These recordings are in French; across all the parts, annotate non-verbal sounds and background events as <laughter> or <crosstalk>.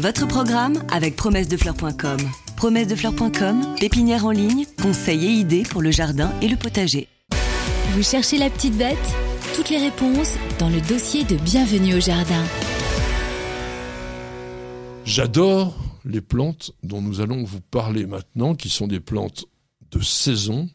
Votre programme avec promessedefleurs.com. Promessedefleurs.com, pépinière en ligne, conseils et idées pour le jardin et le potager. Vous cherchez la petite bête? Toutes les réponses dans le dossier de Bienvenue au jardin. J'adore les plantes dont nous allons vous parler maintenant, qui sont des plantes de saison,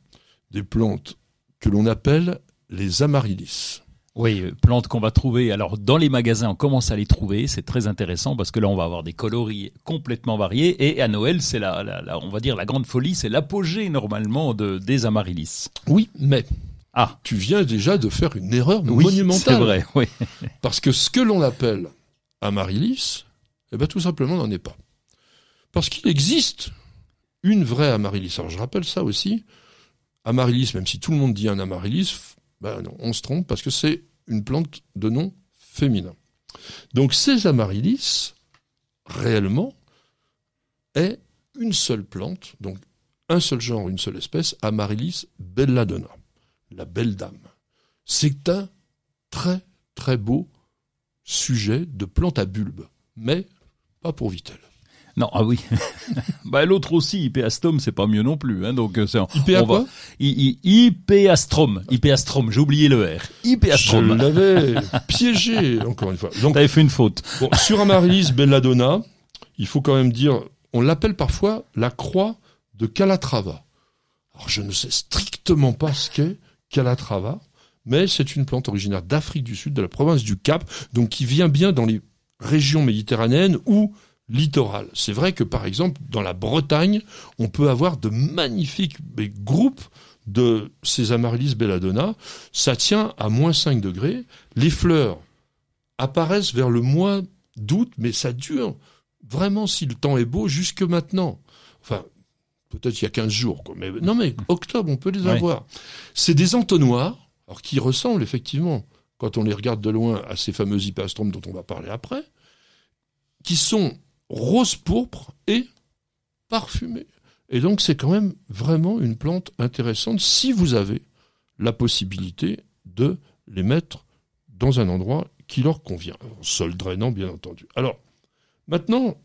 des plantes que l'on appelle les amaryllis. Oui, euh, plantes qu'on va trouver. Alors dans les magasins, on commence à les trouver. C'est très intéressant parce que là, on va avoir des coloris complètement variés. Et à Noël, c'est la, la, la- on va dire la grande folie, c'est l'apogée normalement de, des amaryllis. Oui, mais Ah, tu viens déjà de faire une erreur oui, monumentale. c'est vrai. Oui. <laughs> Parce que ce que l'on appelle amaryllis, eh ben tout simplement n'en est pas. Parce qu'il existe une vraie amaryllis. Alors je rappelle ça aussi. Amaryllis, même si tout le monde dit un amaryllis, ben on se trompe parce que c'est une plante de nom féminin. Donc ces amaryllis, réellement, est une seule plante, donc un seul genre, une seule espèce, Amaryllis belladonna, la belle dame. C'est un très très beau sujet de plante à bulbe, mais pas pour Vitel. Non, ah oui. <laughs> bah l'autre aussi, Hypeastome, c'est pas mieux non plus. Hein, donc euh, c'est IP va- quoi? I- j'ai oublié le R. Je Hypeastrom. l'avais piégé, encore une fois. <laughs> Donc, T'avais fait une faute. bon, sur Amaryllis belladonna, il faut quand même dire, on l'appelle parfois la croix de Calatrava. Alors, je ne sais strictement pas ce qu'est Calatrava, mais c'est une plante originaire d'Afrique du Sud, de la province du Cap, donc qui vient bien dans les régions méditerranéennes ou littorales. C'est vrai que, par exemple, dans la Bretagne, on peut avoir de magnifiques groupes de ces Amaryllis belladonna. Ça tient à moins 5 degrés. Les fleurs apparaissent vers le mois d'août, mais ça dure vraiment, si le temps est beau, jusque maintenant. Enfin, peut-être il y a 15 jours, quoi. Mais, non, mais octobre, on peut les Ouais. avoir. C'est des entonnoirs, alors qui ressemblent effectivement, quand on les regarde de loin, à ces fameux hypastromes dont on va parler après, qui sont rose pourpre et parfumés. Et donc, c'est quand même vraiment une plante intéressante si vous avez la possibilité de les mettre dans un endroit qui leur convient. En sol drainant, bien entendu. Alors, maintenant,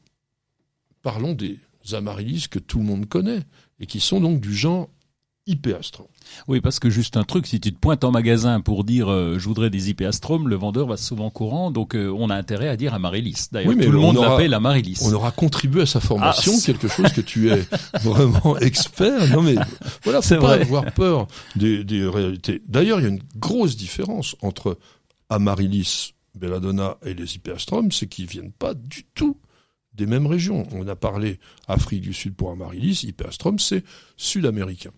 parlons des amaryllis que tout le monde connaît et qui sont donc du genre hypéastrum. Oui, parce que juste un truc, si tu te pointes en magasin pour dire euh, je voudrais des hypeastromes, le vendeur va souvent courant, donc euh, on a intérêt à dire amaryllis. D'ailleurs, Oui, mais tout le on monde aura- l'appelle amaryllis. On aura contribué à sa formation, Ah, quelque chose que tu es <laughs> vraiment expert. Non mais voilà, C'est pas vrai. avoir peur des, des réalités. D'ailleurs, il y a une grosse différence entre Amaryllis belladonna et les hypeastromes, c'est qu'ils viennent pas du tout des mêmes régions. On a parlé Afrique du Sud pour Amaryllis, hypeastrum, c'est sud-américain.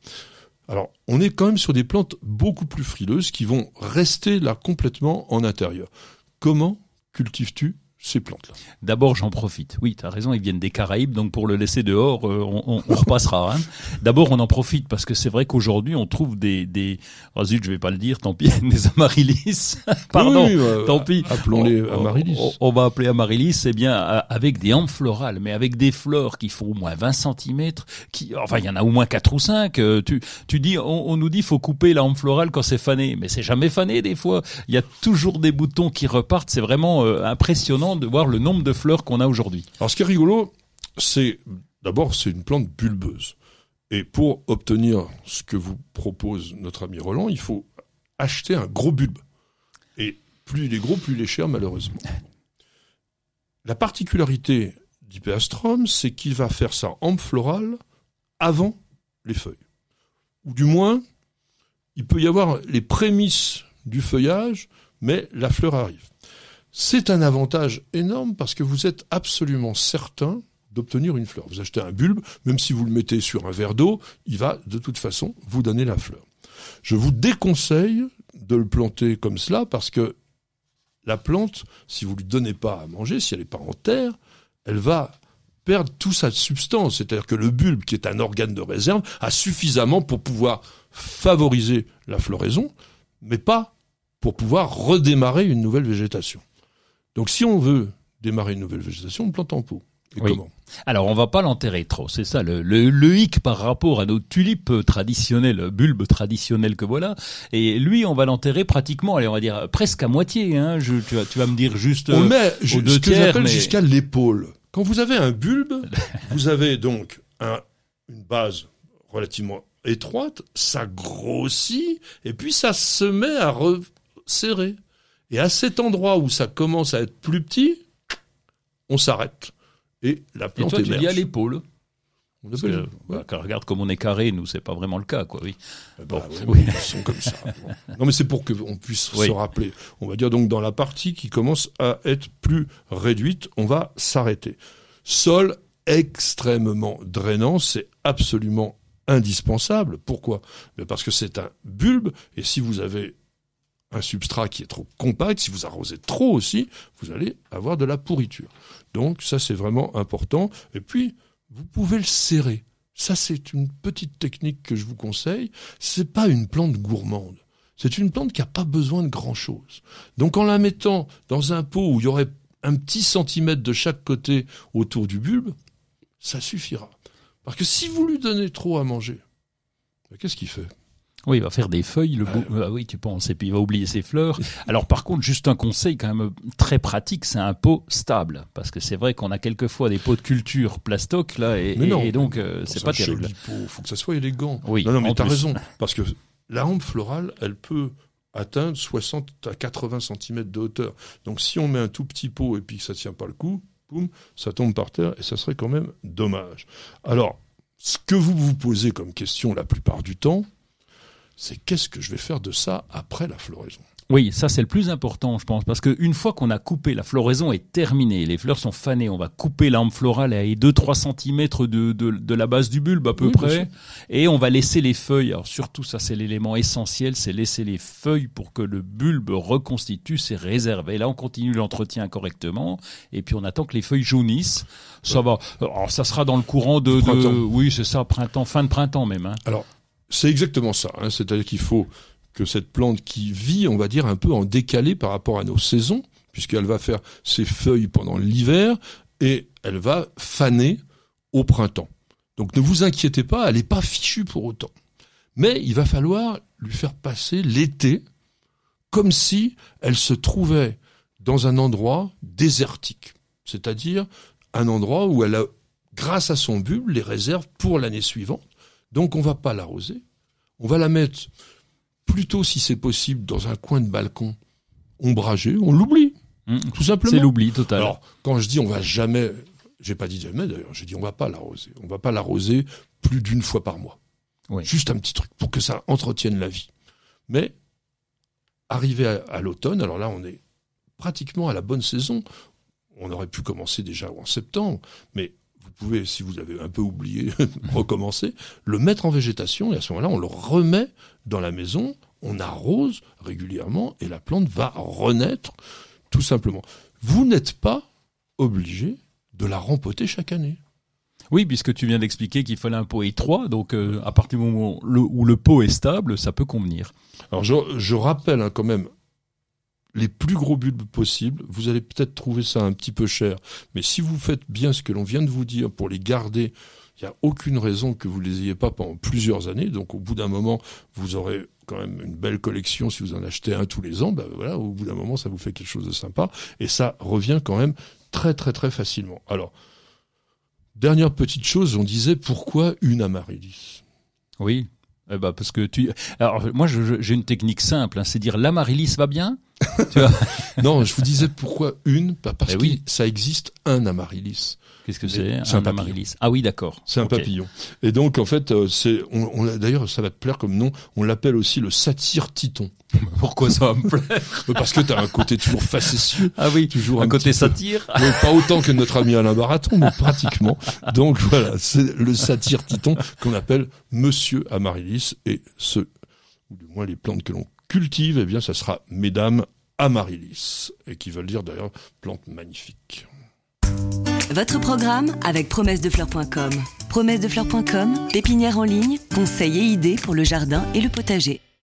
Alors, on est quand même sur des plantes beaucoup plus frileuses qui vont rester là complètement en intérieur. Comment cultives-tu ces plantes-là D'abord, j'en profite. Oui, tu as raison, ils viennent des Caraïbes, donc pour le laisser dehors, euh, on, on- on repassera. hein. D'abord, on en profite parce que c'est vrai qu'aujourd'hui, on trouve des... des... Oh zut, je vais pas le dire, tant pis, <laughs> des amaryllis. Pardon. Oui, euh, tant pis. Appelons-les On- Amaryllis. On, on va appeler amaryllis, c'est bien avec des hampes florales, mais avec des fleurs qui font au moins 20 cm, qui, enfin, il y en a au moins 4 ou 5. euh, tu, tu dis, on, on nous dit, faut couper la hampe florale quand c'est fané, mais c'est jamais fané des fois. Il y a toujours des boutons qui repartent. C'est vraiment euh, impressionnant de voir le nombre de fleurs qu'on a aujourd'hui. Alors, ce qui est rigolo, c'est d'abord, c'est une plante bulbeuse. Et pour obtenir ce que vous propose notre ami Roland, il faut acheter un gros bulbe. Et plus il est gros, plus il est cher, malheureusement. La particularité d'Hypeastrum, c'est qu'il va faire sa hampe florale avant les feuilles. Ou du moins, il peut y avoir les prémices du feuillage, mais la fleur arrive. C'est un avantage énorme parce que vous êtes absolument certain d'obtenir une fleur. Vous achetez un bulbe, même si vous le mettez sur un verre d'eau, il va de toute façon vous donner la fleur. Je vous déconseille de le planter comme cela parce que la plante, si vous lui donnez pas à manger, si elle n'est pas en terre, elle va perdre toute sa substance. C'est-à-dire que le bulbe, qui est un organe de réserve, a suffisamment pour pouvoir favoriser la floraison, mais pas pour pouvoir redémarrer une nouvelle végétation. Donc si on veut démarrer une nouvelle végétation, on plante en pot. Et Oui. comment? Alors, on va pas l'enterrer trop, c'est ça le, le, le hic par rapport à nos tulipes traditionnelles, bulbes traditionnels que voilà. Et lui, on va l'enterrer pratiquement, allez, on va dire presque à moitié. Hein. Je, tu, vas, tu vas me dire juste. On euh, met aux deux ce que tiers, j'appelle mais- jusqu'à l'épaule. Quand vous avez un bulbe, <laughs> vous avez donc un, une base relativement étroite, ça grossit, et puis ça se met à resserrer. Et à cet endroit où ça commence à être plus petit, on s'arrête. Et la Et plante toi, tu émerge. dis à l'épaule. On Parce que, ouais. quand on regarde comme on est carré, nous, c'est pas vraiment le cas, quoi, oui. Bah Bon, ouais, oui. Ils sont comme ça. Bon. Non, mais c'est pour qu'on puisse Oui. se rappeler. On va dire donc dans la partie qui commence à être plus réduite, on va s'arrêter. Sol extrêmement drainant, c'est absolument indispensable. Pourquoi? Parce que c'est un bulbe, et si vous avez un substrat qui est trop compact, si vous arrosez trop aussi, vous allez avoir de la pourriture. Donc ça, c'est vraiment important. Et puis, vous pouvez le serrer. Ça, c'est une petite technique que je vous conseille. C'est pas une plante gourmande. C'est une plante qui n'a pas besoin de grand chose. Donc, en la mettant dans un pot où il y aurait un petit centimètre de chaque côté autour du bulbe, ça suffira. Parce que si vous lui donnez trop à manger, ben, qu'est-ce qu'il fait? Oui, il va faire des feuilles, le beau- ah oui, tu penses, et puis il va oublier ses fleurs. <laughs> Alors par contre, juste un conseil quand même très pratique, c'est un pot stable, parce que c'est vrai qu'on a quelquefois des pots de culture plastoc là, et, non. et donc euh, c'est pas un terrible. pot, faut que ça soit élégant. Oui, Non, non, mais t'as raison. <laughs> Parce que la rampe florale, elle peut atteindre 60 à 80 cm de hauteur. Donc si on met un tout petit pot et puis que ça tient pas le coup, boum, ça tombe par terre et ça serait quand même dommage. Alors, ce que vous vous posez comme question la plupart du temps, c'est qu'est-ce que je vais faire de ça après la floraison? Oui, ça c'est le plus important, je pense, parce qu'une fois qu'on a coupé, la floraison est terminée, les fleurs sont fanées, on va couper l'arme florale à 2-3 cm de, de, de la base du bulbe à peu Oui, près, et on va laisser les feuilles. Alors surtout, ça c'est l'élément essentiel, c'est laisser les feuilles pour que le bulbe reconstitue ses réserves. Et là, on continue l'entretien correctement, et puis on attend que les feuilles jaunissent. Ça va. Alors ça sera dans le courant de oui, c'est ça, printemps, fin de printemps même. Hein. Alors, c'est exactement ça. hein. C'est-à-dire qu'il faut que cette plante qui vit, on va dire, un peu en décalé par rapport à nos saisons, puisqu'elle va faire ses feuilles pendant l'hiver et elle va faner au printemps. Donc ne vous inquiétez pas, elle n'est pas fichue pour autant. Mais il va falloir lui faire passer l'été comme si elle se trouvait dans un endroit désertique. C'est-à-dire un endroit où elle a, grâce à son bulbe, les réserves pour l'année suivante. Donc on va pas l'arroser. On va la mettre plutôt, si c'est possible, dans un coin de balcon ombragé. On l'oublie, Hum. tout simplement. C'est l'oubli total. Alors, quand je dis on va jamais, j'ai pas dit jamais d'ailleurs, j'ai dit on va pas l'arroser. On va pas l'arroser plus d'une fois par mois. Oui. Juste un petit truc pour que ça entretienne la vie. Mais, arrivé à, à l'automne, alors là on est pratiquement à la bonne saison. On aurait pu commencer déjà en septembre, mais vous pouvez, si vous avez un peu oublié, <laughs> recommencer, le mettre en végétation et à ce moment-là on le remet dans la maison, on arrose régulièrement et la plante va renaître tout simplement. Vous n'êtes pas obligé de la rempoter chaque année. Oui, puisque tu viens d'expliquer qu'il fallait un pot étroit, donc euh, à partir du moment où le, où le pot est stable, ça peut convenir. Alors je, je rappelle hein, quand même les plus gros bulbes possibles. Vous allez peut-être trouver ça un petit peu cher, mais si vous faites bien ce que l'on vient de vous dire pour les garder, il n'y a aucune raison que vous les ayez pas pendant plusieurs années. Donc au bout d'un moment, vous aurez quand même une belle collection si vous en achetez un tous les ans. Ben voilà, au bout d'un moment, ça vous fait quelque chose de sympa et ça revient quand même très très très facilement. Alors dernière petite chose, on disait pourquoi une amaryllis? Oui. Eh ben, parce que tu. Alors moi, j'ai une technique simple, hein, c'est dire l'amaryllis va bien. Tu vois <laughs> Non, je vous disais pourquoi une, pas parce Eh que oui. ça existe un amaryllis. Qu'est-ce que Mais c'est c'est un amaryllis? Ah oui, d'accord. C'est un papillon. Et donc en fait, euh, c'est, on, on l'a- d'ailleurs, ça va te plaire comme nom. On l'appelle aussi le satyre titon, <laughs> Pourquoi ça va me plaire? <laughs> Parce que t'as un côté toujours facétieux, Ah oui, toujours un un côté peu- satire. Oui, pas autant que notre ami Alain Baraton, mais pratiquement. Donc voilà, c'est le satyre titon qu'on appelle Monsieur Amaryllis et ce, ou du moins les plantes que l'on cultive, eh bien, ça sera Mesdames Amaryllis, et qui veulent dire d'ailleurs plante magnifique. Votre programme avec promessedefleurs.com. Promessedefleurs.com, pépinière en ligne, conseils et idées pour le jardin et le potager.